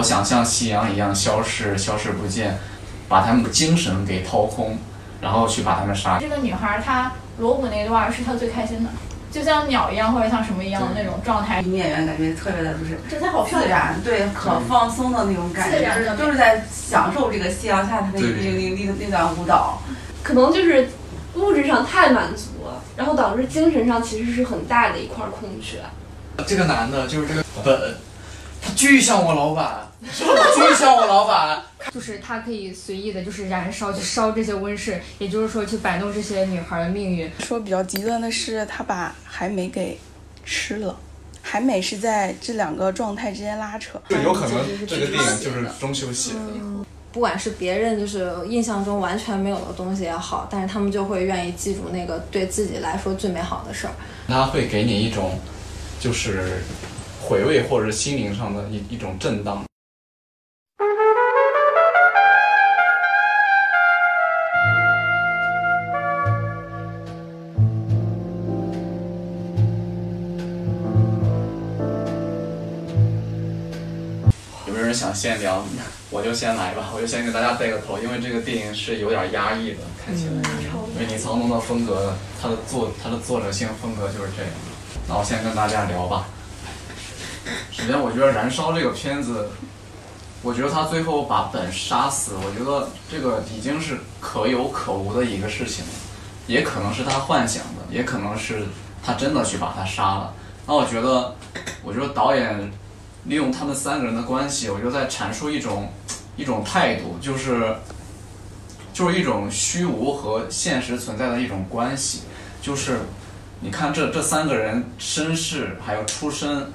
我想像夕阳一样消失，消失不见，把他们的精神给掏空，然后去把他们杀。这个女孩她锣鼓那段是她最开心的，就像鸟一样或者像什么一样的那种状态。女演员感觉特别的就是这才好自然，对，可放松的那种感觉，就是就是在享受这个夕阳下她的那那那那段舞蹈。可能就是物质上太满足了，然后导致精神上其实是很大的一块空缺。这个男的就是这个本，他巨像我老板，巨像我老板。就是他可以随意的，就是燃烧去烧这些温室，也就是说去摆弄这些女孩的命运。说比较极端的是，他把海美给吃了，海美是在这两个状态之间拉扯。就有可能这个电影就是中秋戏。不管是别人就是印象中完全没有的东西也好，但是他们就会愿意记住那个对自己来说最美好的事儿。他会给你一种，就是回味或者是心灵上的一一种震荡。有没有人想先聊？我就先来吧，我就先给大家带个头，因为这个电影是有点压抑的，看起来。因为李沧东的风格，他的作他的作者性风格就是这样。那我先跟大家聊吧。首先，我觉得《燃烧》这个片子，我觉得他最后把本杀死，我觉得这个已经是可有可无的一个事情了。也可能是他幻想的，也可能是他真的去把他杀了。那我觉得，我觉得导演。利用他们三个人的关系，我就在阐述一种一种态度，就是就是一种虚无和现实存在的一种关系。就是你看这这三个人身世还有出身，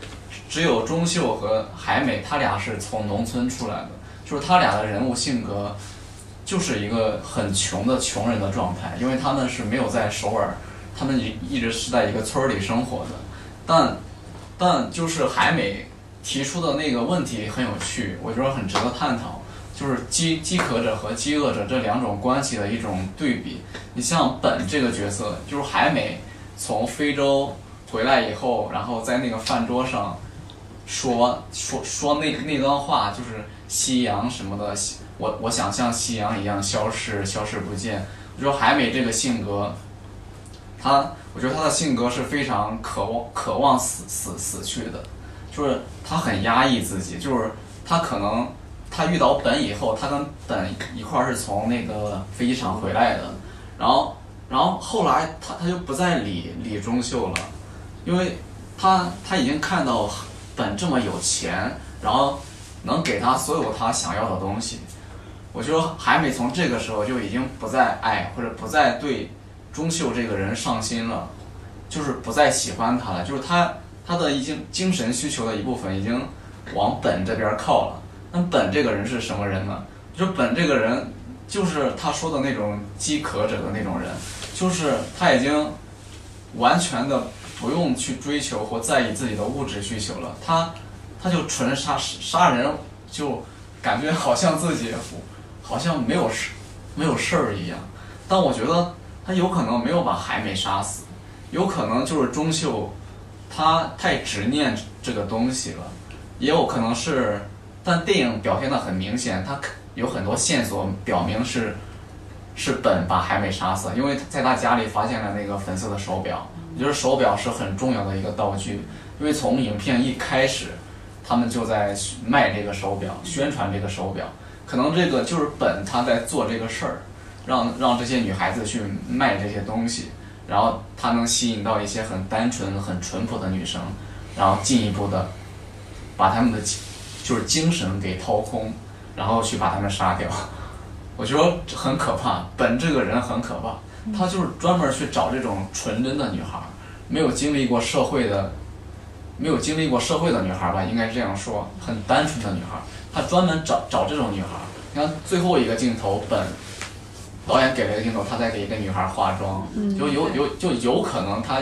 只有钟秀和海美，他俩是从农村出来的，就是他俩的人物性格就是一个很穷的穷人的状态，因为他们是没有在首尔，他们一一直是在一个村里生活的，但但就是海美。提出的那个问题很有趣，我觉得很值得探讨，就是饥饥渴者和饥饿者这两种关系的一种对比。你像本这个角色，就是海美从非洲回来以后，然后在那个饭桌上说说说那那段话，就是夕阳什么的，我我想像夕阳一样消失消失不见。我觉得海美这个性格，他我觉得他的性格是非常渴望渴望死死死去的。就是他很压抑自己，就是他可能他遇到本以后，他跟本一块儿是从那个飞机场回来的，然后然后后来他他就不再理理钟秀了，因为他他已经看到本这么有钱，然后能给他所有他想要的东西，我觉得海美从这个时候就已经不再爱或者不再对钟秀这个人上心了，就是不再喜欢他了，就是他。他的已经精神需求的一部分已经往本这边靠了。那本这个人是什么人呢？就本这个人就是他说的那种饥渴者的那种人，就是他已经完全的不用去追求或在意自己的物质需求了。他他就纯杀杀人，就感觉好像自己好像没有事没有事儿一样。但我觉得他有可能没有把海美杀死，有可能就是钟秀。他太执念这个东西了，也有可能是，但电影表现的很明显，他有很多线索表明是，是本把海美杀死，因为在他家里发现了那个粉色的手表，我觉得手表是很重要的一个道具，因为从影片一开始，他们就在卖这个手表，宣传这个手表，可能这个就是本他在做这个事儿，让让这些女孩子去卖这些东西。然后他能吸引到一些很单纯、很淳朴的女生，然后进一步的把他们的就是精神给掏空，然后去把他们杀掉。我觉得很可怕。本这个人很可怕，他就是专门去找这种纯真的女孩，没有经历过社会的，没有经历过社会的女孩吧，应该这样说，很单纯的女孩，他专门找找这种女孩。你看最后一个镜头，本。导演给了一个镜头，他在给一个女孩化妆，就有有就有可能他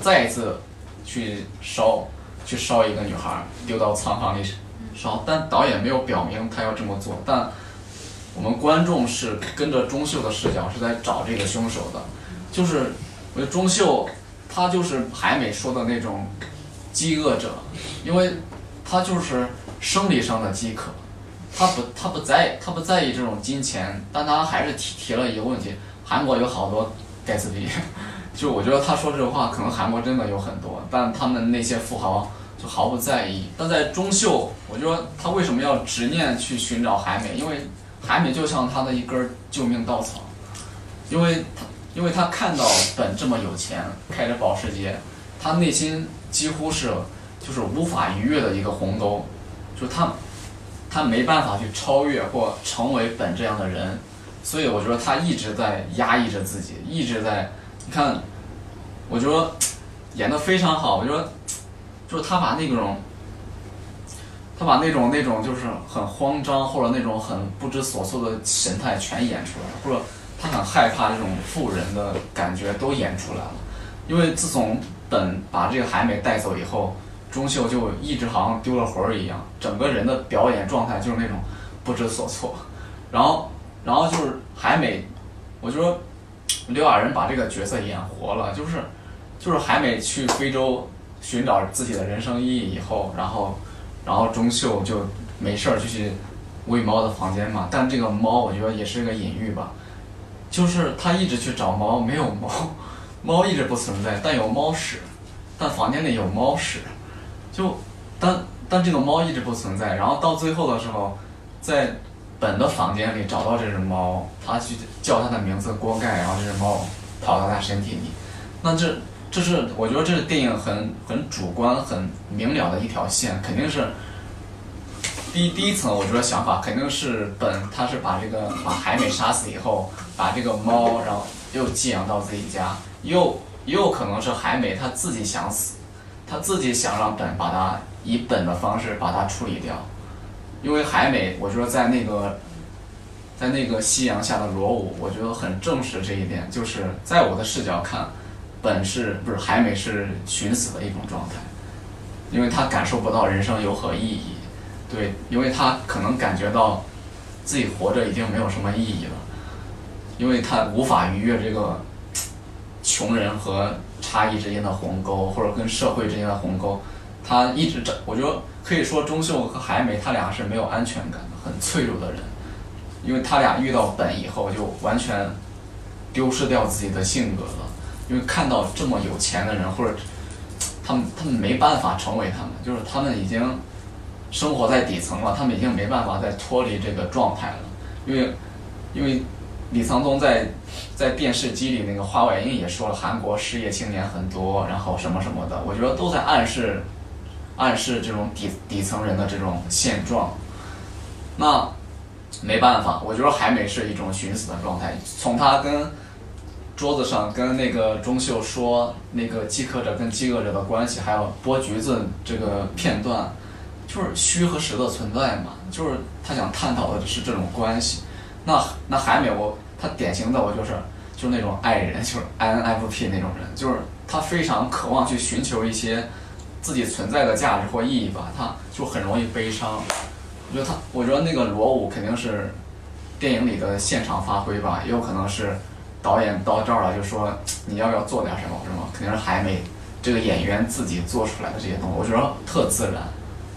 再一次去烧去烧一个女孩，丢到仓房里烧，但导演没有表明他要这么做，但我们观众是跟着钟秀的视角是在找这个凶手的，就是我觉得钟秀他就是海美说的那种饥饿者，因为他就是生理上的饥渴，他不他不在他不在意这种金钱，但他还是提提了一个问题，韩国有好多盖茨比，就我觉得他说这话可能韩国真的有很多，但他们那些富豪就毫不在意。但在中秀，我觉得他为什么要执念去寻找海美？因为海美就像他的一根救命稻草，因为他因为他看到本这么有钱，开着保时捷，他内心几乎是就是无法逾越的一个鸿沟，就他他没办法去超越或成为本这样的人，所以我觉得他一直在压抑着自己，一直在你看，我觉得演得非常好，我觉得就是他把那种。他把那种那种就是很慌张或者那种很不知所措的神态全演出来了，或者他很害怕这种富人的感觉都演出来了。因为自从本把这个海美带走以后，钟秀就一直好像丢了魂儿一样，整个人的表演状态就是那种不知所措。然后，然后就是海美，我就说刘亚仁把这个角色演活了，就是就是海美去非洲寻找自己的人生意义以后，然后。然后钟秀就没事儿就去喂猫的房间嘛，但这个猫我觉得也是个隐喻吧，就是他一直去找猫，没有猫，猫一直不存在，但有猫屎，但房间里有猫屎，就但但这个猫一直不存在，然后到最后的时候，在本的房间里找到这只猫，他去叫它的名字锅盖，然后这只猫跑到他身体里，那这。这是我觉得这是电影很很主观、很明了的一条线，肯定是第一第一层。我觉得想法肯定是本他是把这个把海美杀死以后，把这个猫然后又寄养到自己家，又又可能是海美他自己想死，他自己想让本把他以本的方式把它处理掉，因为海美我觉得在那个在那个夕阳下的罗舞，我觉得很证实这一点，就是在我的视角看。本是不是海美是寻死的一种状态，因为他感受不到人生有何意义，对，因为他可能感觉到自己活着已经没有什么意义了，因为他无法逾越这个穷人和差异之间的鸿沟，或者跟社会之间的鸿沟，他一直这，我觉得可以说钟秀和海美他俩是没有安全感的，很脆弱的人，因为他俩遇到本以后就完全丢失掉自己的性格了。因为看到这么有钱的人，或者他们他们没办法成为他们，就是他们已经生活在底层了，他们已经没办法再脱离这个状态了。因为因为李沧东在在电视机里那个花外音也说了，韩国失业青年很多，然后什么什么的，我觉得都在暗示暗示这种底底层人的这种现状。那没办法，我觉得海美是一种寻死的状态，从他跟。桌子上跟那个钟秀说那个饥渴者跟饥饿者的关系，还有剥橘子这个片段，就是虚和实的存在嘛，就是他想探讨的是这种关系。那那海美我他典型的我就是就是那种爱人，就是 INFP 那种人，就是他非常渴望去寻求一些自己存在的价值或意义吧，他就很容易悲伤。我觉得他我觉得那个罗舞肯定是电影里的现场发挥吧，也有可能是。导演到这儿了，就说你要不要做点什么？什么肯定是海美这个演员自己做出来的这些东西，我觉得特自然，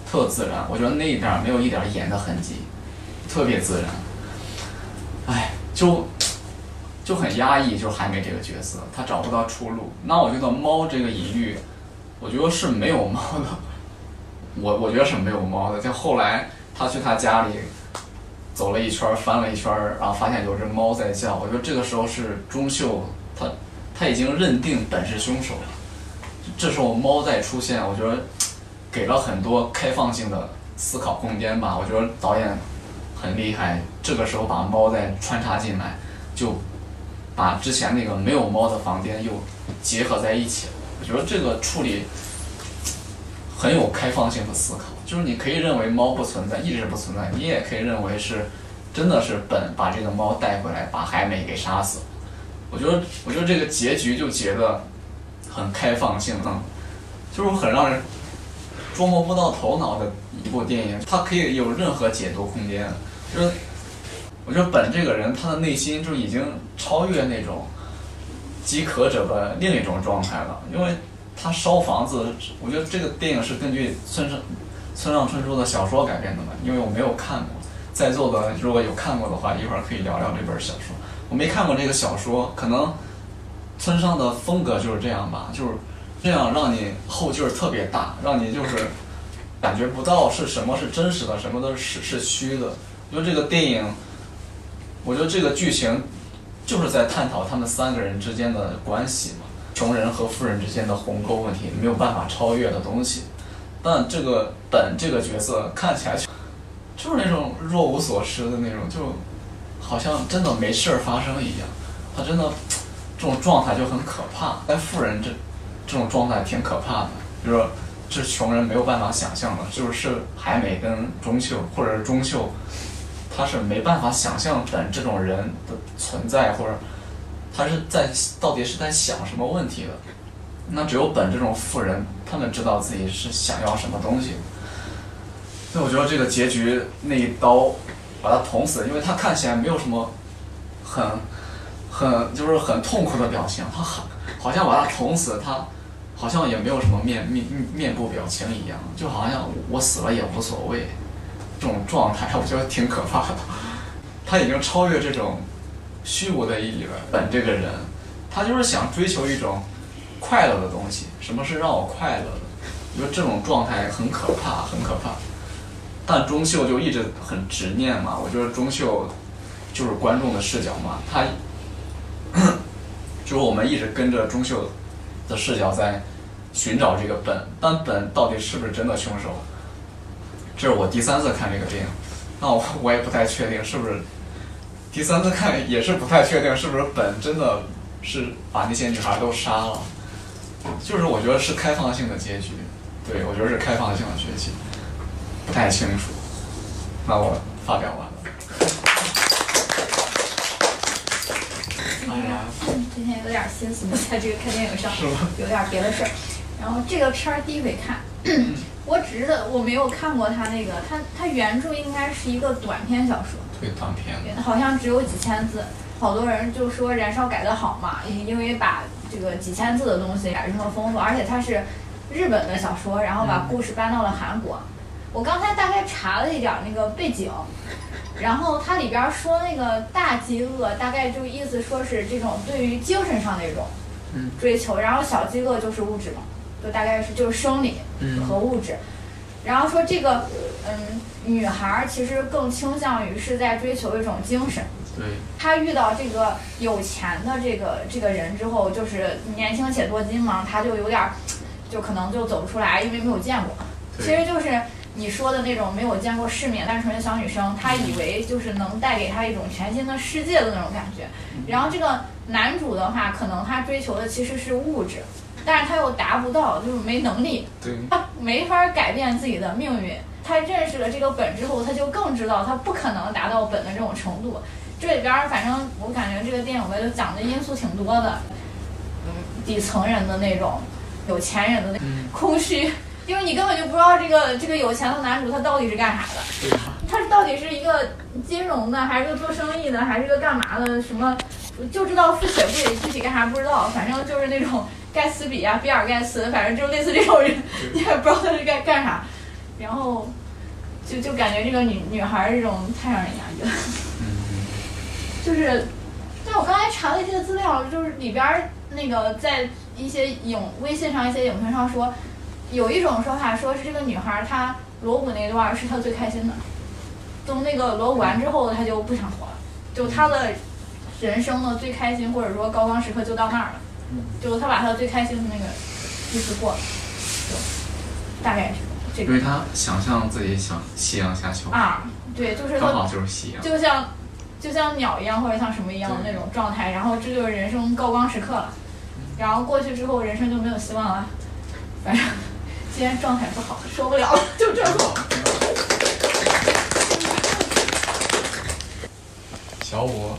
特自然。我觉得那一点没有一点演的痕迹，特别自然。哎，就就很压抑，就是海美这个角色，他找不到出路。那我觉得猫这个隐喻，我觉得是没有猫的。我我觉得是没有猫的。就后来他去他家里。走了一圈，翻了一圈，然后发现有只猫在叫。我觉得这个时候是钟秀，他他已经认定本是凶手了。这时候猫再出现，我觉得给了很多开放性的思考空间吧。我觉得导演很厉害，这个时候把猫再穿插进来，就把之前那个没有猫的房间又结合在一起了。我觉得这个处理很有开放性的思考。就是你可以认为猫不存在，一直不存在；你也可以认为是，真的是本把这个猫带回来，把海美给杀死。我觉得，我觉得这个结局就结得很开放性，嗯，就是很让人捉摸不到头脑的一部电影。它可以有任何解读空间。就是，我觉得本这个人他的内心就已经超越那种饥渴者的另一种状态了，因为他烧房子。我觉得这个电影是根据村上。村上春树的小说改编的嘛，因为我没有看过。在座的如果有看过的话，一会儿可以聊聊这本小说。我没看过这个小说，可能村上的风格就是这样吧，就是这样让你后劲儿特别大，让你就是感觉不到是什么是真实的，什么都是是虚的。我觉得这个电影，我觉得这个剧情就是在探讨他们三个人之间的关系嘛，穷人和富人之间的鸿沟问题，没有办法超越的东西。但这个本这个角色看起来就就是那种若无所事的那种，就好像真的没事儿发生一样。他真的这种状态就很可怕。但富人这这种状态挺可怕的，就是这穷人没有办法想象的，就是海美跟中秀，或者是中秀，他是没办法想象本这种人的存在，或者他是在到底是在想什么问题的。那只有本这种富人，他们知道自己是想要什么东西。所以我觉得这个结局那一刀把他捅死，因为他看起来没有什么很很就是很痛苦的表情，他很好像把他捅死，他好像也没有什么面面面部表情一样，就好像我死了也无所谓，这种状态 我觉得挺可怕的。他已经超越这种虚无的意义了。本这个人，他就是想追求一种快乐的东西。什么是让我快乐的？我觉得这种状态很可怕，很可怕。但钟秀就一直很执念嘛，我觉得钟秀就是观众的视角嘛，他就是我们一直跟着钟秀的视角在寻找这个本，但本到底是不是真的凶手？这是我第三次看这个电影，那我我也不太确定是不是第三次看也是不太确定是不是本真的是把那些女孩都杀了，就是我觉得是开放性的结局，对我觉得是开放性的结局。不太清楚，那我发表完了。哎呀，今天有点心思不在这个看电影上，有点别的事儿。然后这个片儿第一回看，我只是我没有看过他那个，他他原著应该是一个短篇小说，对，短篇。好像只有几千字。好多人就说《燃烧》改的好嘛，因为把这个几千字的东西改这么丰富，而且它是日本的小说，然后把故事搬到了韩国。我刚才大概查了一点那个背景，然后它里边说那个大饥饿，大概就意思说是这种对于精神上的一种追求，然后小饥饿就是物质嘛，就大概是就是生理和物质，然后说这个嗯女孩其实更倾向于是在追求一种精神，对，她遇到这个有钱的这个这个人之后，就是年轻且多金嘛，他就有点就可能就走不出来，因为没有见过，其实就是。你说的那种没有见过世面、单纯的小女生，她以为就是能带给她一种全新的世界的那种感觉。然后这个男主的话，可能他追求的其实是物质，但是他又达不到，就是没能力，他没法改变自己的命运。他认识了这个本之后，他就更知道他不可能达到本的这种程度。这里边儿反正我感觉这个电影吧，就讲的因素挺多的，嗯，底层人的那种，有钱人的那空虚。因为你根本就不知道这个这个有钱的男主他到底是干啥的，他到底是一个金融的，还是个做生意的，还是个干嘛的？什么就知道付且贵，具体干啥不知道。反正就是那种盖茨比啊，比尔盖茨，反正就类似这种人，你也不知道他是干干啥。然后就就感觉这个女女孩这种太让人压抑了。就是，但我刚才查了一些资料，就是里边那个在一些影微信上一些影评上说。有一种说法，说是这个女孩她锣鼓那段是她最开心的，从那个锣鼓完之后，她就不想活了，就她的人生的最开心或者说高光时刻就到那儿了，就她把她最开心的那个日子过了，就大概是这个。因为她想象自己想夕阳下秋啊，对，就是刚好就是夕阳，就像就像鸟一样或者像什么一样的那种状态，然后这就是人生高光时刻了，然后过去之后人生就没有希望了，反正。今天状态不好，受不了了，就这种。小五，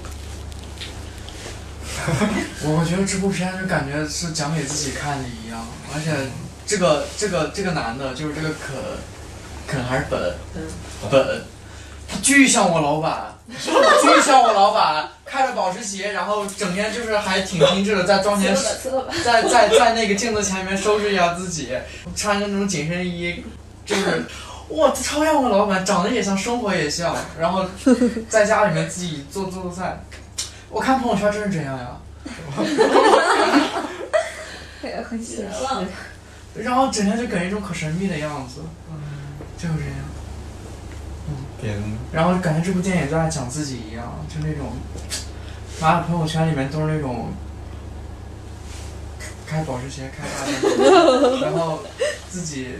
我觉得这部片就感觉是讲给自己看的一样，而且这个这个这个男的，就是这个肯，肯还是本，本，他巨像我老板，巨像我老板。开着保时捷，然后整天就是还挺精致的，在妆前，在在在那个镜子前面收拾一下自己，穿着那种紧身衣，就是 哇，他超像我老板，长得也像，生活也像，然后在家里面自己做做做菜。我看朋友圈真是这样呀。很写实。然后整天就给人一种可神秘的样子，就是这样。嗯。然后感觉这部电影就在讲自己一样，就那种，妈的朋友圈里面都是那种开保时捷、开大的，然后自己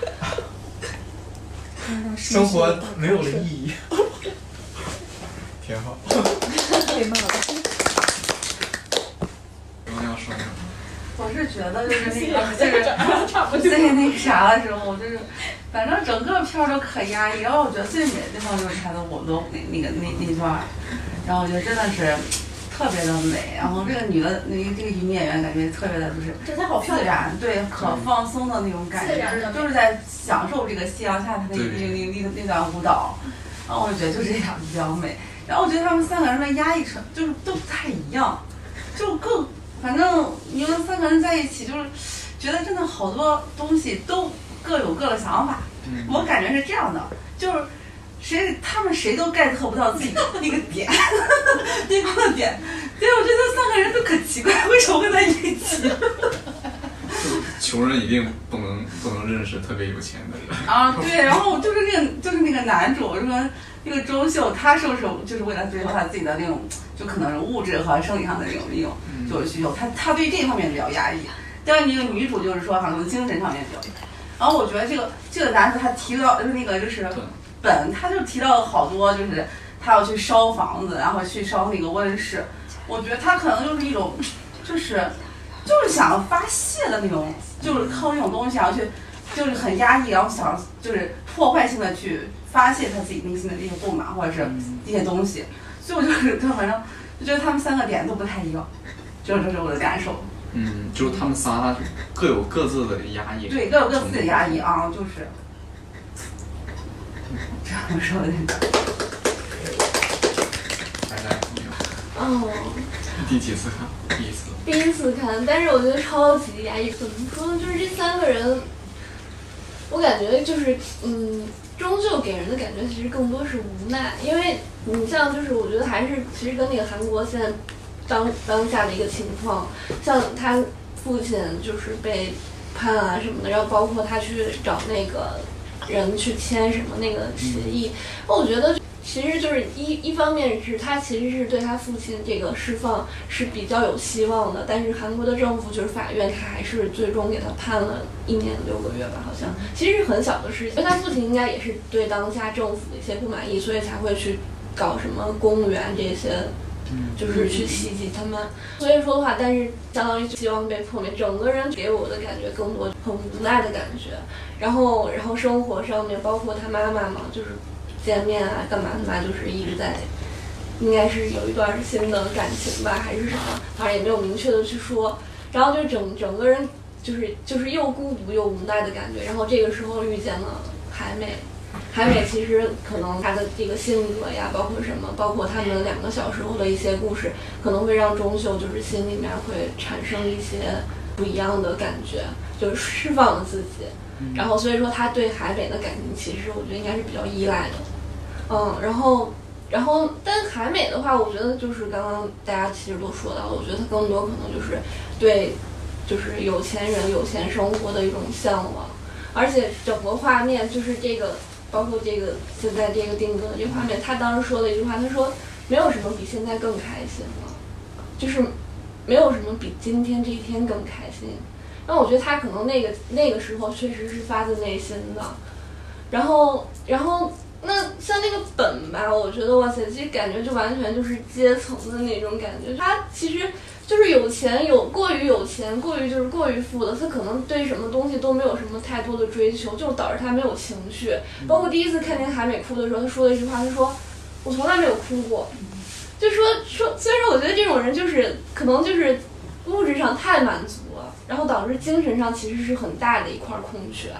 生活没有了意义。挺好。被骂了。我要说什么？我是觉得就是那 个就是最 那个啥的时候，就是反正整个片儿都可压抑。然后我觉得最美的地方就是他的舞动那那个那那段儿，然后我觉得真的是特别的美。然后这个女的那个这个女演员感觉特别的就是真的好漂自。然，对，可放松的那种感觉，就是就是在享受这个夕阳下她的那那那那那段舞蹈。然后我觉得就这样比较美。然后我觉得他们三个人的压抑成就是都不太一样，就更反正你们三个人在一起就是觉得真的好多东西都各有各的想法。我感觉是这样的，就是谁他们谁都 get 不到自己的那个点，那个点。所以我觉得三个人都可奇怪，为什么会在一起？穷人一定不能不能认识特别有钱的人。啊，对，然后就是那个就是那个男主，什么那个周秀，他是不是就是为了追求他自己的那种，就可能是物质和生理上的那种那种就是需求，他他对这方面比较压抑。但是那个女主就是说，好像精神上面比较。然后我觉得这个这个男主他提到就是那个就是本，他就提到了好多，就是他要去烧房子，然后去烧那个温室。我觉得他可能就是一种，就是就是想发泄的那种，就是靠那种东西然后去，就是很压抑，然后想就是破坏性的去发泄他自己内心的这些不满或者是这些东西。所以我就是就反正就觉得他们三个点都不太一样，这这是我的感受。嗯，就是他们仨各有各自的压抑。对，各有各自的压抑啊，就是这样说的。大家？哦，第几次看？第一次。第一次看，但是我觉得超级压抑。怎么说呢？就是这三个人，我感觉就是，嗯，终究给人的感觉其实更多是无奈，因为你像就是我觉得还是其实跟那个韩国现在当当下的一个情况，像他父亲就是被判啊什么的，然后包括他去找那个人去签什么那个协议，我觉得。其实就是一一方面是他其实是对他父亲这个释放是比较有希望的，但是韩国的政府就是法院，他还是最终给他判了一年六个月吧，好像其实是很小的事情。因为他父亲应该也是对当下政府的一些不满意，所以才会去搞什么公务员这些，就是去袭击他们。所以说的话，但是相当于希望被破灭，整个人给我的感觉更多很无奈的感觉。然后，然后生活上面包括他妈妈嘛，就是。见面啊，干嘛干嘛，就是一直在，应该是有一段新的感情吧，还是什么，反正也没有明确的去说。然后就整整个人就是就是又孤独又无奈的感觉。然后这个时候遇见了海美，海美其实可能她的这个性格呀，包括什么，包括他们两个小时候的一些故事，可能会让钟秀就是心里面会产生一些不一样的感觉，就是释放了自己。然后所以说他对海美的感情，其实我觉得应该是比较依赖的。嗯，然后，然后，但海美的话，我觉得就是刚刚大家其实都说到了，我觉得他更多可能就是对，就是有钱人有钱生活的一种向往，而且整个画面就是这个，包括这个现在这个定格的这画面，他当时说了一句话，他说没有什么比现在更开心了，就是没有什么比今天这一天更开心。那我觉得他可能那个那个时候确实是发自内心的，然后，然后。那像那个本吧，我觉得哇塞，其实感觉就完全就是阶层的那种感觉。他其实就是有钱，有过于有钱，过于就是过于富的。他可能对什么东西都没有什么太多的追求，就导致他没有情绪。包括第一次看见海美哭的时候，他说了一句话，他说：“我从来没有哭过。”就说说，虽然说我觉得这种人就是可能就是物质上太满足了，然后导致精神上其实是很大的一块空缺。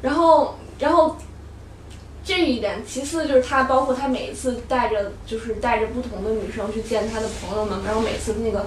然后，然后。这一点，其次就是他，包括他每一次带着，就是带着不同的女生去见他的朋友们，然后每次那个，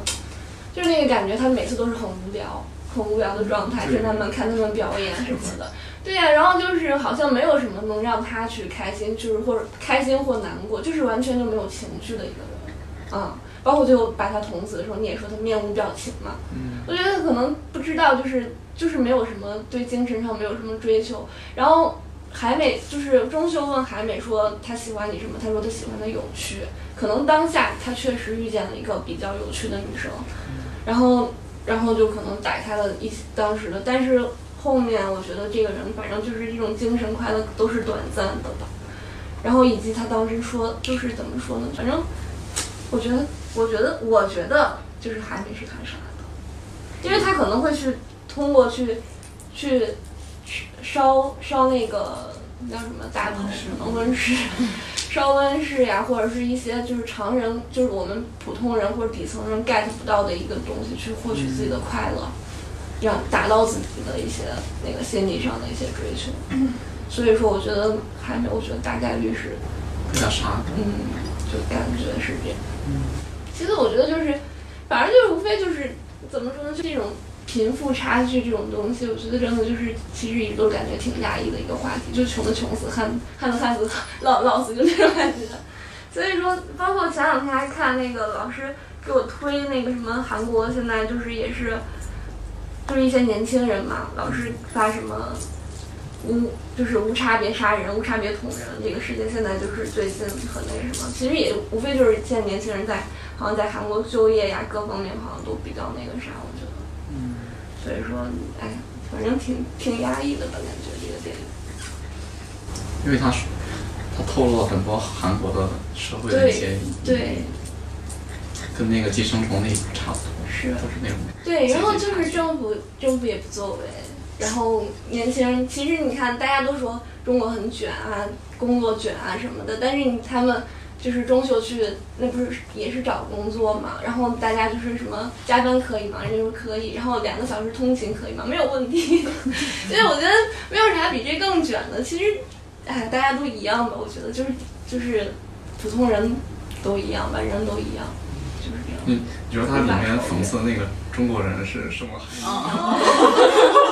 就是那个感觉，他每次都是很无聊、很无聊的状态，跟他们看他们表演什么的。对呀、然后就是好像没有什么能让他去开心，就是或者开心或难过，就是完全就没有情绪的一个人，嗯，包括最后把他捅死的时候，你也说他面无表情嘛，嗯我觉得可能不知道，就是就是没有什么对精神上没有什么追求。然后海美就是钟秀问海美说他喜欢你什么，他说他喜欢的有趣。可能当下他确实遇见了一个比较有趣的女生，然后然后就可能打开了一当时的，但是后面我觉得这个人反正就是这种精神快乐都是短暂的吧。然后以及他当时说就是怎么说呢，反正我觉得我觉得我觉得就是海美是他杀的。因为他可能会去通过去去烧烧那个叫什么大棚可能温室，烧温室呀，或者是一些就是常人就是我们普通人或者底层人 get 不到的一个东西，去获取自己的快乐，让达到自己的一些那个心理上的一些追求。所以说，我觉得还没有，我觉得大概率是被他杀的。嗯，就感觉是这样。其实我觉得就是，反正就是无非就是怎么说呢，就这种贫富差距这种东西，我觉得真的就是其实一直都感觉挺压抑的一个话题，就穷的穷死，旱旱的旱死，老老死就那种感觉。所以说，包括前两天还看那个老师给我推那个什么韩国现在就是也是，就是一些年轻人嘛，老是发什么。无就是无差别杀人、无差别捅人，这个事情现在就是最近很那什么。其实也无非就是现在年轻人在好像在韩国就业呀各方面好像都比较那个啥，所以说，哎，反正挺挺压抑的吧，感觉这个电影。因为他是他透露了很多韩国的社会的一些对，跟那个寄生虫那差不多，是都是那种。对，然后就是政府政府也不作为，然后年轻人其实你看大家都说中国很卷啊，工作卷啊什么的，但是你他们就是中秋去那不是也是找工作嘛，然后大家就是什么加班可以吗？人家说可以，然后两个小时通勤可以吗？没有问题，所以我觉得没有啥比这更卷的。其实，哎，大家都一样吧，我觉得就是就是普通人都一样吧，人都一样，就是这样。你你说它里面讽刺那个中国人是什么含义？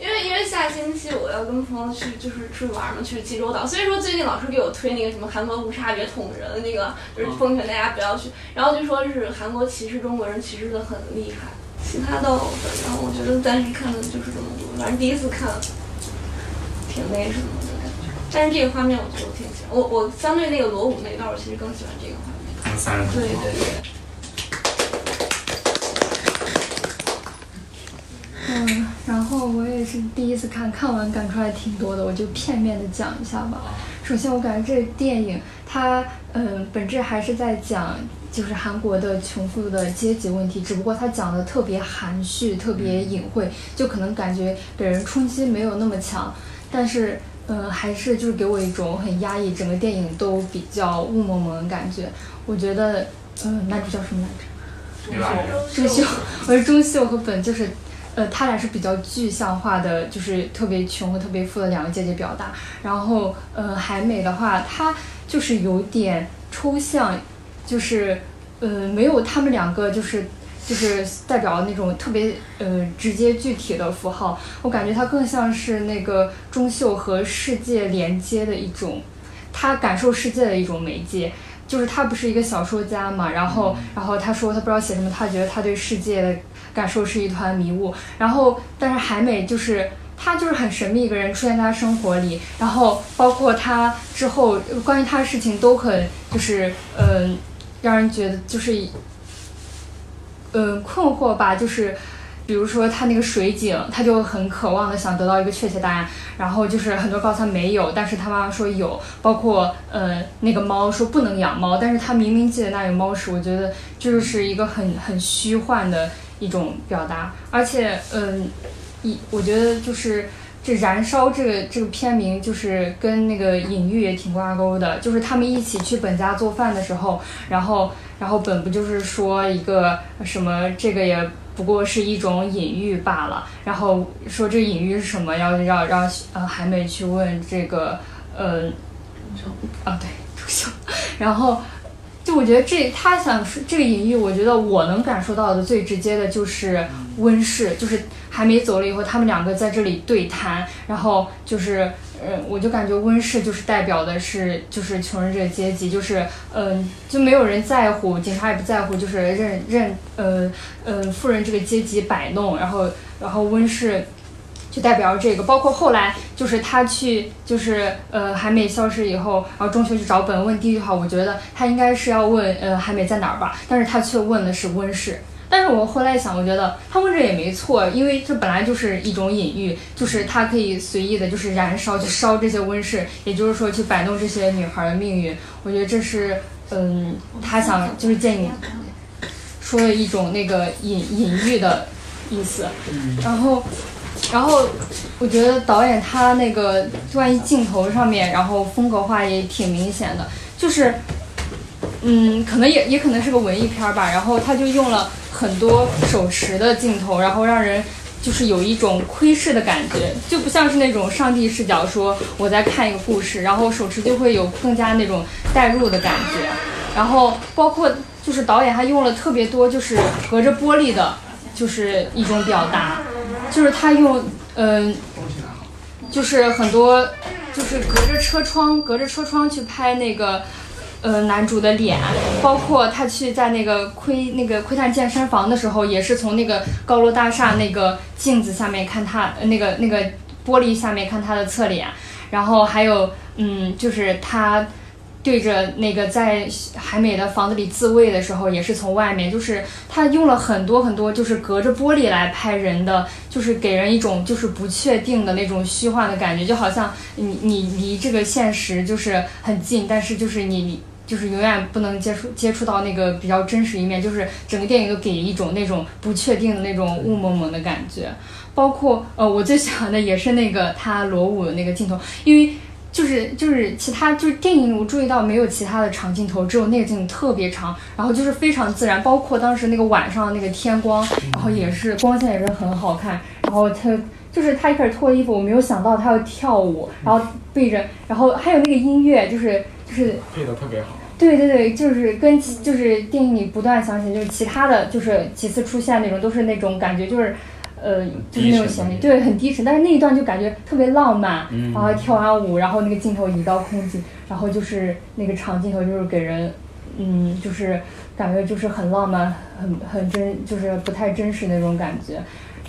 因为因为下星期我要跟朋友去就是出去玩嘛，去济州岛。所以说最近老师给我推那个什么韩国无差别捅人那个，就是奉劝大家不要去。然后就说是韩国歧视中国人歧视的很厉害，其他倒反正我觉得暂时看的就是这么多，反正第一次看挺那什么的感觉。但是这个画面我觉得我挺喜欢，我我相对那个罗武那段，我其实更喜欢这个画面。三人对对对。嗯，然后我也是第一次看，看完感触还挺多的，我就片面的讲一下吧。首先，我感觉这电影它嗯本质还是在讲就是韩国的穷富的阶级问题，只不过它讲的特别含蓄，特别隐晦，就可能感觉给人冲击没有那么强，但是。嗯，还是就是给我一种很压抑，整个电影都比较雾蒙蒙的感觉。我觉得，嗯，男主叫什么来着？对吧？钟秀，我觉得钟秀和本就是，呃，他俩是比较具象化的，就是特别穷和特别富的两个阶级表达。然后，呃，海美的话，她就是有点抽象，就是，呃，没有他们两个就是。就是代表那种特别呃直接具体的符号，我感觉它更像是那个中秀和世界连接的一种，他感受世界的一种媒介。就是他不是一个小说家嘛，然后然后他说他不知道写什么，他觉得他对世界的感受是一团迷雾。然后但是海美就是他就是很神秘一个人出现在他生活里，然后包括他之后关于他的事情都很就是嗯、让人觉得就是嗯、困惑吧，就是。比如说他那个水井，他就很渴望的想得到一个确切答案，然后就是很多告诉他没有，但是他妈妈说有，包括呃那个猫说不能养猫，但是他明明记得那有猫屎，我觉得就是一个很很虚幻的一种表达，而且嗯，一我觉得就是这燃烧这个这个片名就是跟那个隐喻也挺挂钩的，就是他们一起去本家做饭的时候，然后然后本不就是说一个什么这个也。不过是一种隐喻罢了。然后说这隐喻是什么？要要让呃海美去问这个呃啊对朱秀，然后就我觉得这他想说这个隐喻，我觉得我能感受到的最直接的就是温室，就是还没走了以后，他们两个在这里对谈，然后就是。呃，我就感觉温室就是代表的是，就是穷人这个阶级，就是嗯，就没有人在乎，警察也不在乎，就是任任呃呃富人这个阶级摆弄，然后然后温室就代表这个，包括后来就是他去就是呃海美消失以后，然后中秋去找本问第一句话，我觉得他应该是要问呃海美在哪儿吧，但是他却问的是温室。但是我后来想，我觉得他问这也没错，因为这本来就是一种隐喻，就是他可以随意的，就是燃烧去烧这些温室，也就是说去摆弄这些女孩的命运。我觉得这是，嗯，他想就是建议说的一种那个隐隐喻的意思。然后，然后我觉得导演他那个关于镜头上面，然后风格化也挺明显的，就是，嗯，可能也也可能是个文艺片吧。然后他就用了。很多手持的镜头，然后让人就是有一种窥视的感觉，就不像是那种上帝视角，说我在看一个故事，然后手持就会有更加那种代入的感觉。然后包括就是导演还用了特别多就是隔着玻璃的，就是一种表达，就是他用嗯，就是很多就是隔着车窗，隔着车窗去拍那个。呃，男主的脸，包括他去在那个窥那个窥探健身房的时候，也是从那个高楼大厦那个镜子下面看他，那个那个玻璃下面看他的侧脸，然后还有，嗯，就是他对着那个在海美的房子里自慰的时候，也是从外面，就是他用了很多很多，就是隔着玻璃来拍人的，就是给人一种就是不确定的那种虚幻的感觉，就好像你你离这个现实就是很近，但是就是你。就是永远不能接触接触到那个比较真实一面，就是整个电影都给一种那种不确定的那种雾蒙蒙的感觉。包括呃，我最喜欢的也是那个他裸舞的那个镜头，因为就是就是其他就是电影我注意到没有其他的长镜头，只有那个镜头特别长，然后就是非常自然。包括当时那个晚上那个天光，然后也是光线也是很好看。然后他就是他一开始脱衣服，我没有想到他要跳舞，然后背着，然后还有那个音乐就是就是配的特别好。对对对，就是跟就是电影里不断响起，就是其他的就是几次出现那种都是那种感觉，就是呃就是那种旋律，对，很低沉。但是那一段就感觉特别浪漫，然后跳完舞，然后那个镜头移到空镜，然后就是那个长镜头，就是给人嗯就是感觉就是很浪漫，很很真，就是不太真实那种感觉。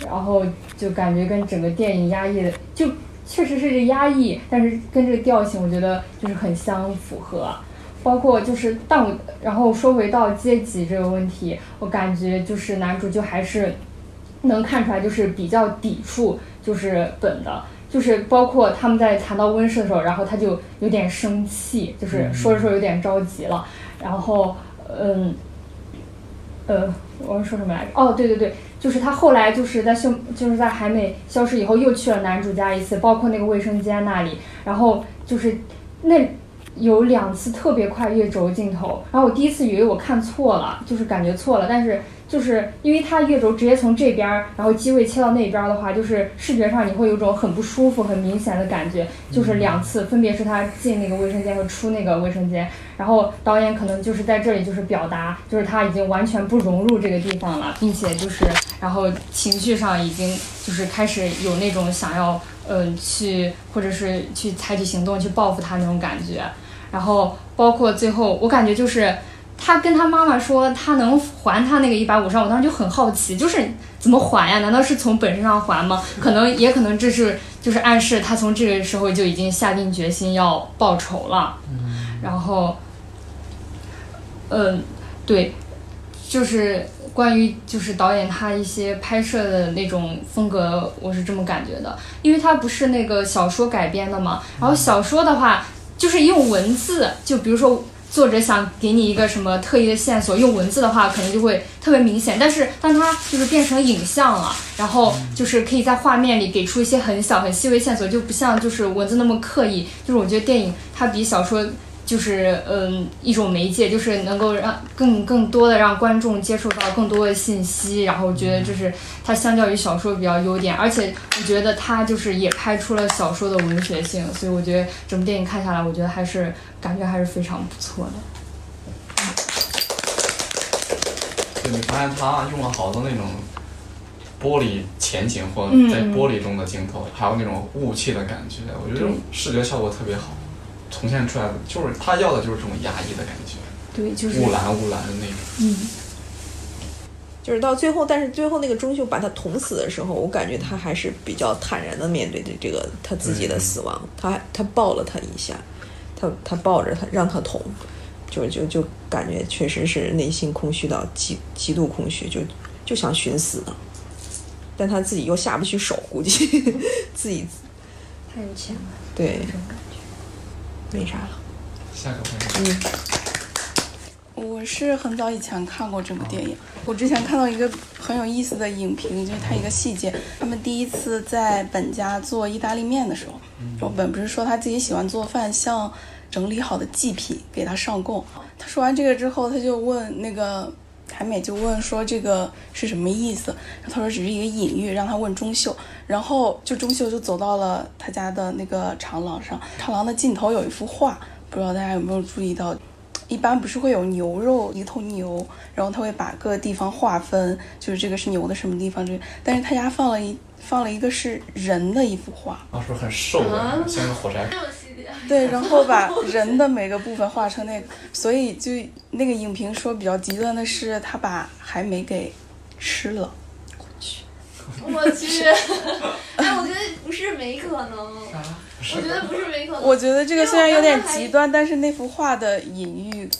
然后就感觉跟整个电影压抑的，就确实是压抑，但是跟这个调性，我觉得就是很相符合。包括就是，但我然后说回到阶级这个问题，我感觉就是男主就还是能看出来，就是比较抵触，就是本的，就是包括他们在谈到温室的时候，然后他就有点生气，就是说着说有点着急了，然后嗯，呃，我要说什么来着？哦，对对对，就是他后来就是在消就是在海美消失以后，又去了男主家一次，包括那个卫生间那里，然后就是那。有两次特别快越轴镜头，然后我第一次以为我看错了，就是感觉错了，但是就是因为它越轴直接从这边，然后机位切到那边的话，就是视觉上你会有种很不舒服、很明显的感觉。就是两次，分别是他进那个卫生间和出那个卫生间，然后导演可能就是在这里就是表达，就是他已经完全不融入这个地方了，并且就是然后情绪上已经就是开始有那种想要。嗯，去或者是去采取行动去报复他那种感觉，然后包括最后，我感觉就是他跟他妈妈说他能还他那个一百五十万，我当时就很好奇，就是怎么还呀？难道是从本身上还吗？可能也可能这是就是暗示他从这个时候就已经下定决心要报仇了。然后，嗯，对，就是。关于就是导演他一些拍摄的那种风格，我是这么感觉的，因为他不是那个小说改编的嘛。然后小说的话，就是用文字，就比如说作者想给你一个什么特意的线索，用文字的话可能就会特别明显。但是当它就是变成影像了，然后就是可以在画面里给出一些很小很细微线索，就不像就是文字那么刻意。就是我觉得电影它比小说。就是嗯，一种媒介，就是能够让更更多的让观众接触到更多的信息，然后觉得就是它相较于小说比较优点，而且我觉得它就是也拍出了小说的文学性，所以我觉得整部电影看下来，我觉得还是感觉还是非常不错的。对，你发现他用了好多那种玻璃前景或嗯在玻璃中的镜头，还有那种雾气的感觉，我觉得这种视觉效果特别好，呈现出来的就是他要的就是这种压抑的感觉，对，就是。乌蓝乌蓝的那种。嗯，就是到最后，但是最后那个钟秀把他捅死的时候，我感觉他还是比较坦然的面对的这个他自己的死亡，他他抱了他一下，他他抱着他让他捅，就就就感觉确实是内心空虚到极极度空虚，就就想寻死呢，但他自己又下不去手，估计 自己太有钱了，对。这种感觉。没啥了。下个问题，我是很早以前看过这部电影，我之前看到一个很有意思的影评，就是它一个细节，他们第一次在本家做意大利面的时候，我本不是说他自己喜欢做饭，像整理好的祭品给他上供。他说完这个之后，他就问那个海美就问说这个是什么意思，然后他说只是一个隐喻，让他问钟秀，然后就钟秀就走到了他家的那个长廊上，长廊的尽头有一幅画，不知道大家有没有注意到。一般不是会有牛肉一头牛，然后他会把各个地方划分，就是这个是牛的什么地方，这个，但是他家放了一放了一个是人的一幅画，啊，是不是很瘦的，像个火柴。对，然后把人的每个部分画成那个，所以就那个影评说比较极端的是他把海梅给吃了，我去，我去 哎，我觉得不是没可能，我觉得不是没可能。我觉得这个虽然有点极。端，但是那幅画的隐喻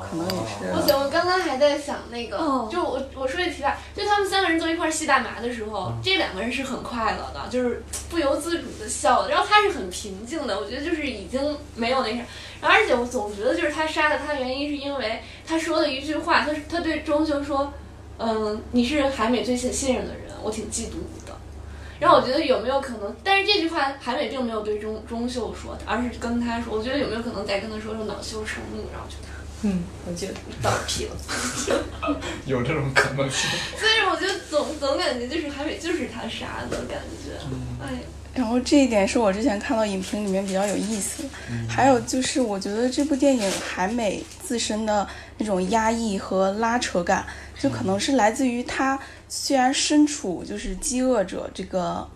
可能也是。不行，我刚刚还在想那个，哦就我我说句题外，就他们三个人坐一块儿吸大麻的时候，这两个人是很快乐的，就是不由自主的笑的，然后他是很平静的，我觉得就是已经没有那啥，然后而且我总觉得就是他杀了他原因是因为他说的一句话，他是他对钟秀说，嗯，你是海美最信信任的人，我挺嫉妒你的。然后我觉得有没有可能，但是这句话海美并没有对钟钟秀说，而是跟他说。我觉得有没有可能在跟他说，就恼羞成怒，然后就嗯，我就倒屁了。有这种可能性。所以我就总总感觉就是海美就是他杀的感觉，哎，然后这一点是我之前看到影评里面比较有意思的，还有就是我觉得这部电影海美自身的那种压抑和拉扯感，就可能是来自于他虽然身处就是饥饿者这个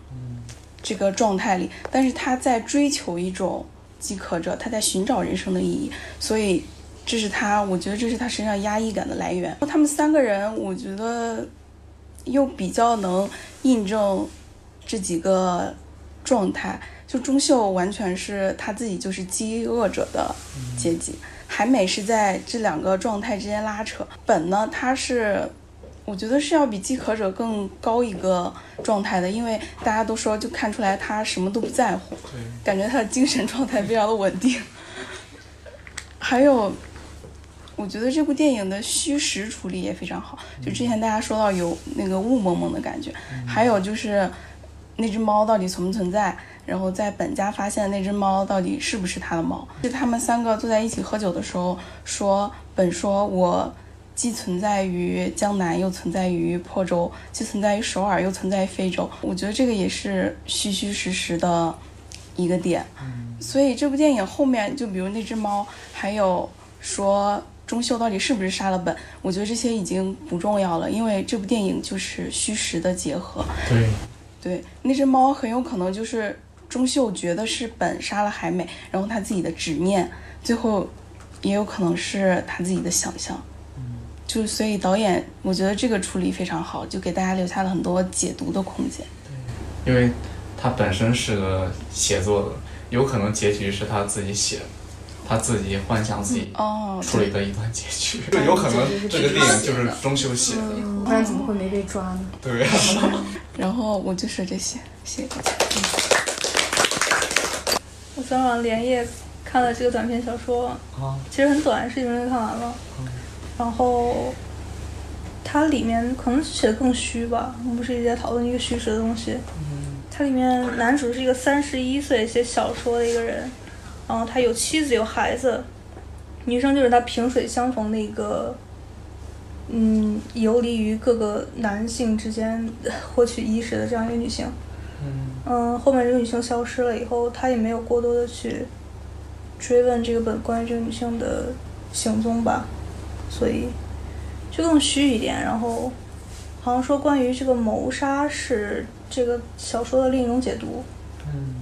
这个状态里，但是他在追求一种饥渴者，他在寻找人生的意义，所以这是他，我觉得这是他身上压抑感的来源。他们三个人，我觉得又比较能印证这几个状态。就钟秀完全是他自己就是饥饿者的阶级，海美是在这两个状态之间拉扯。本呢，他是我觉得是要比饥渴者更高一个状态的，因为大家都说就看出来他什么都不在乎，感觉他的精神状态非常的稳定。还有，我觉得这部电影的虚实处理也非常好。就之前大家说到有那个雾蒙蒙的感觉，还有就是那只猫到底存不存在，然后在本家发现的那只猫到底是不是他的猫？就他们三个坐在一起喝酒的时候说，本说我。既存在于江南，又存在于破州；既存在于首尔，又存在于非洲。我觉得这个也是虚虚实实的一个点。所以这部电影后面，就比如那只猫，还有说钟秀到底是不是杀了本，我觉得这些已经不重要了，因为这部电影就是虚实的结合。对，对，那只猫很有可能就是钟秀觉得是本杀了海美，然后他自己的执念，最后也有可能是他自己的想象。就所以导演，我觉得这个处理非常好，就给大家留下了很多解读的空间。对因为他本身是个写作的，有可能结局是他自己写的，他自己幻想自己哦，处理的一段结局，就有可能这个电影就是钟秀写的。不然怎么会没被抓呢？对啊，然后我就说这些，谢谢大家。我昨晚连夜看了这个短篇小说，啊，其实很短，十几分钟就看完了。然后它里面可能写的更虚吧，我们不是一直在讨论一个虚实的东西。它里面男主是一个三十一岁写小说的一个人，然后他有妻子有孩子，女生就是他萍水相逢的一个，嗯，游离于各个男性之间 获取衣食的这样一个女性。嗯，后面这个女性消失了以后，他也没有过多的去追问这个本关于这个女性的行踪吧，所以就更虚一点。然后好像说关于这个谋杀是这个小说的另一种解读。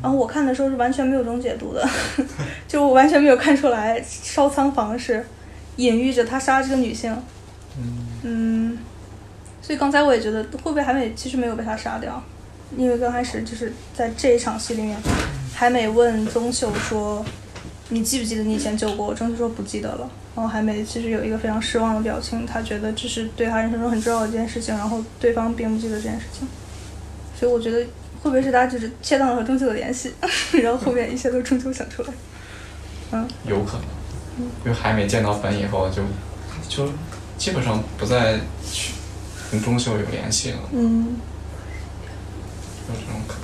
然后我看的时候是完全没有这种解读的，就我完全没有看出来烧仓房是隐喻着他杀这个女性。嗯，所以刚才我也觉得会不会海美其实没有被他杀掉，因为刚开始就是在这一场戏里面，海美问宗秀说：“你记不记得你以前救过我？”宗秀说不记得了。然后海美其实有一个非常失望的表情，她觉得这是对她人生中很重要的一件事情，然后对方并不记得这件事情。所以我觉得会不会是他就是切断了和钟秀的联系，然后后面一切都中秋想出来？嗯，有可能，因为还没见到本以后就就基本上不再去跟钟秀有联系了。嗯，有这种可能。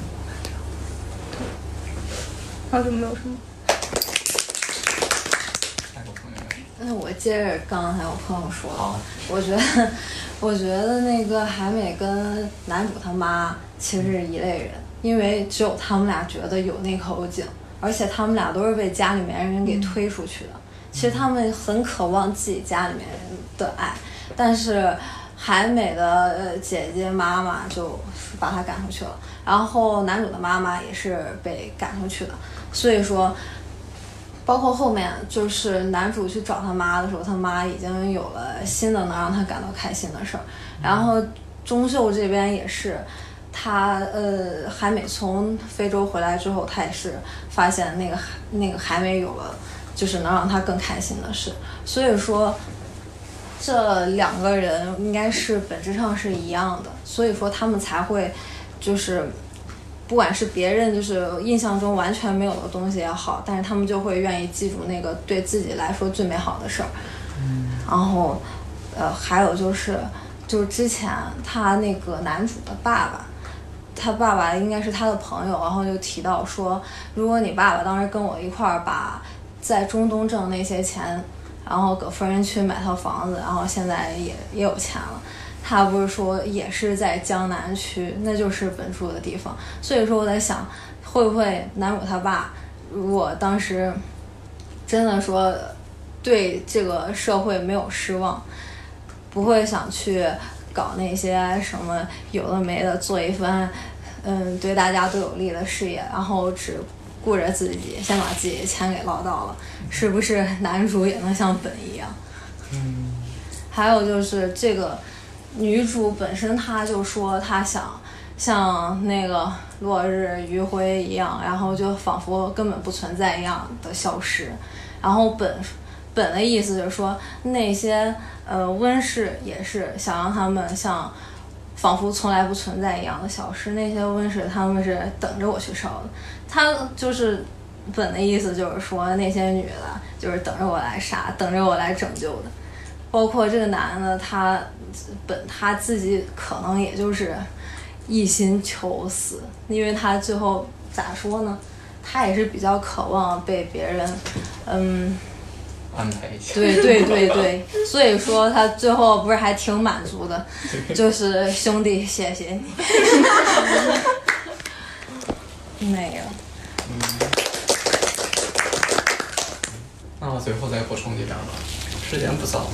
然后就没有什么。那我接着刚才我朋友说的，我觉得，我觉得那个海美跟男主他妈其实是一类人，因为只有他们俩觉得有那口井，而且他们俩都是被家里面人给推出去的。其实他们很渴望自己家里面人的爱，但是海美的呃姐姐妈妈就把他赶出去了，然后男主的妈妈也是被赶出去的，所以说。包括后面就是男主去找他妈的时候，他妈已经有了新的能让他感到开心的事儿。然后钟秀这边也是，他呃海美从非洲回来之后，他也是发现那个那个海美有了就是能让他更开心的事。所以说这两个人应该是本质上是一样的，所以说他们才会就是。不管是别人就是印象中完全没有的东西也好，但是他们就会愿意记住那个对自己来说最美好的事儿。然后，呃，还有就是，就是之前他那个男主的爸爸，他爸爸应该是他的朋友，然后就提到说，如果你爸爸当时跟我一块儿把在中东挣那些钱，然后搁富人区买套房子，然后现在也也有钱了。他不是说也是在江南区，那就是本住的地方。所以说我在想，会不会男主他爸如果当时真的说对这个社会没有失望，不会想去搞那些什么有的没的，做一番嗯对大家都有利的事业，然后只顾着自己，先把自己的钱给捞到了，是不是男主也能像本一样？嗯。还有就是这个。女主本身，她就说她想像那个落日余晖一样，然后就仿佛根本不存在一样的消失。然后本本的意思就是说，那些呃温室也是想让他们像仿佛从来不存在一样的消失。那些温室他们是等着我去烧的。他就是本的意思就是说，那些女的就是等着我来杀，等着我来拯救的。包括这个男的，他本他自己可能也就是一心求死，因为他最后咋说呢？他也是比较渴望被别人，嗯，安排一下。对对对对，所以说他最后不是还挺满足的，就是兄弟，谢谢你。没了。嗯。那我最后再补充几点吧，时间不早了。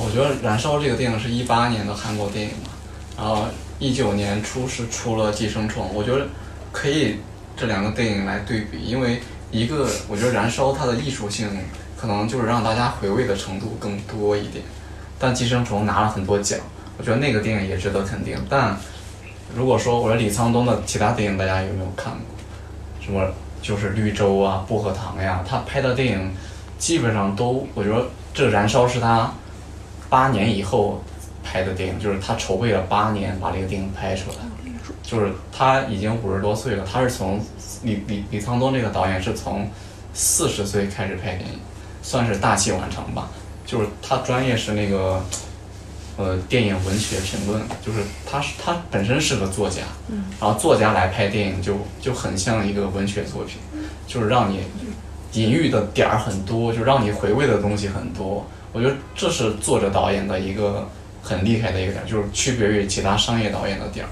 我觉得《燃烧》这个电影是一八年的韩国电影嘛，然后一九年初是出了《寄生虫》，我觉得可以这两个电影来对比，因为一个我觉得《燃烧》它的艺术性可能就是让大家回味的程度更多一点，但《寄生虫》拿了很多奖，我觉得那个电影也值得肯定。但如果说我说李沧东的其他电影大家有没有看过？什么就是《绿洲》啊、《薄荷糖》呀，他拍的电影基本上都，我觉得这《燃烧》是他。八年以后拍的电影，就是他筹备了八年把这个电影拍出来，就是他已经五十多岁了。他是从李李李沧东这个导演是从四十岁开始拍电影，算是大器晚成吧。就是他专业是那个呃电影文学评论，就是他是他本身是个作家，然后作家来拍电影就就很像一个文学作品，就是让你隐喻的点儿很多，就让你回味的东西很多。我觉得这是作者导演的一个很厉害的一个点，就是区别于其他商业导演的点儿，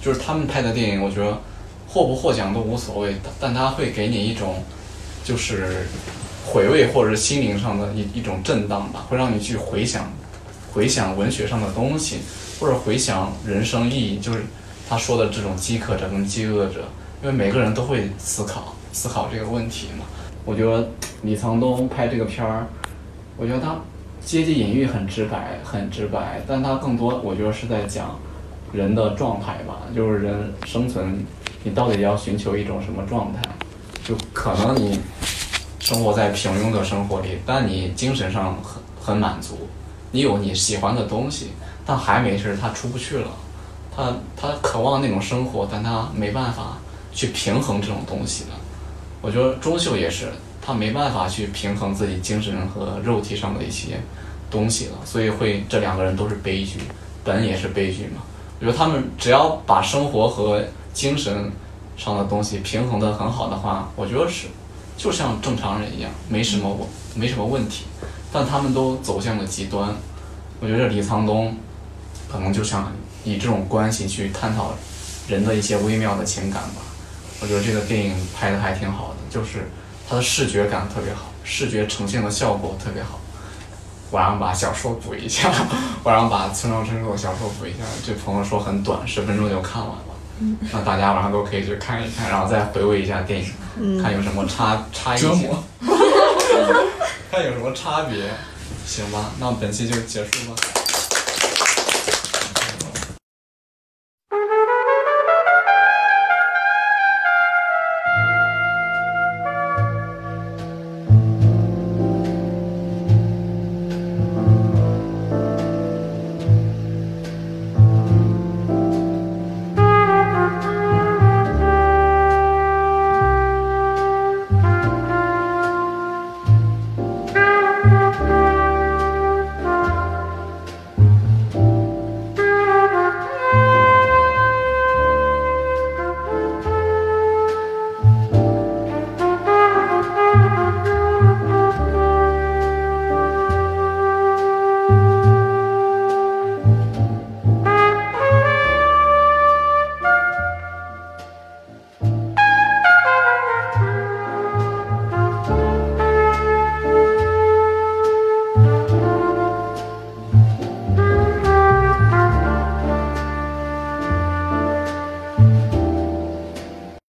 就是他们拍的电影，我觉得获不获奖都无所谓，但他会给你一种就是回味或者心灵上的一一种震荡吧，会让你去回想回想文学上的东西，或者回想人生意义，就是他说的这种饥渴者跟饥饿者，因为每个人都会思考思考这个问题嘛。我觉得李沧东拍这个片儿，我觉得他阶级隐喻很直白，很直白，但它更多我觉得是在讲人的状态吧，就是人生存，你到底要寻求一种什么状态？就可能你生活在平庸的生活里，但你精神上很很满足，你有你喜欢的东西，但还没事，他出不去了，他他渴望那种生活，但他没办法去平衡这种东西的。我觉得钟秀也是，他没办法去平衡自己精神和肉体上的一些东西了，所以会这两个人都是悲剧，本也是悲剧嘛。我觉得他们只要把生活和精神上的东西平衡的很好的话，我觉得是就像正常人一样，没什么问没什么问题。但他们都走向了极端，我觉得李沧东可能就想以这种关系去探讨人的一些微妙的情感吧。我觉得这个电影拍的还挺好的，就是它的视觉感特别好，视觉呈现的效果特别好。晚上把小说补一下，晚上把村上春树的小说补一下。这朋友说很短，十分钟就看完了。那大家晚上都可以去看一看，然后再回味一下电影，看有什么差 差异性，看有什么差别。行吧，那本期就结束吧。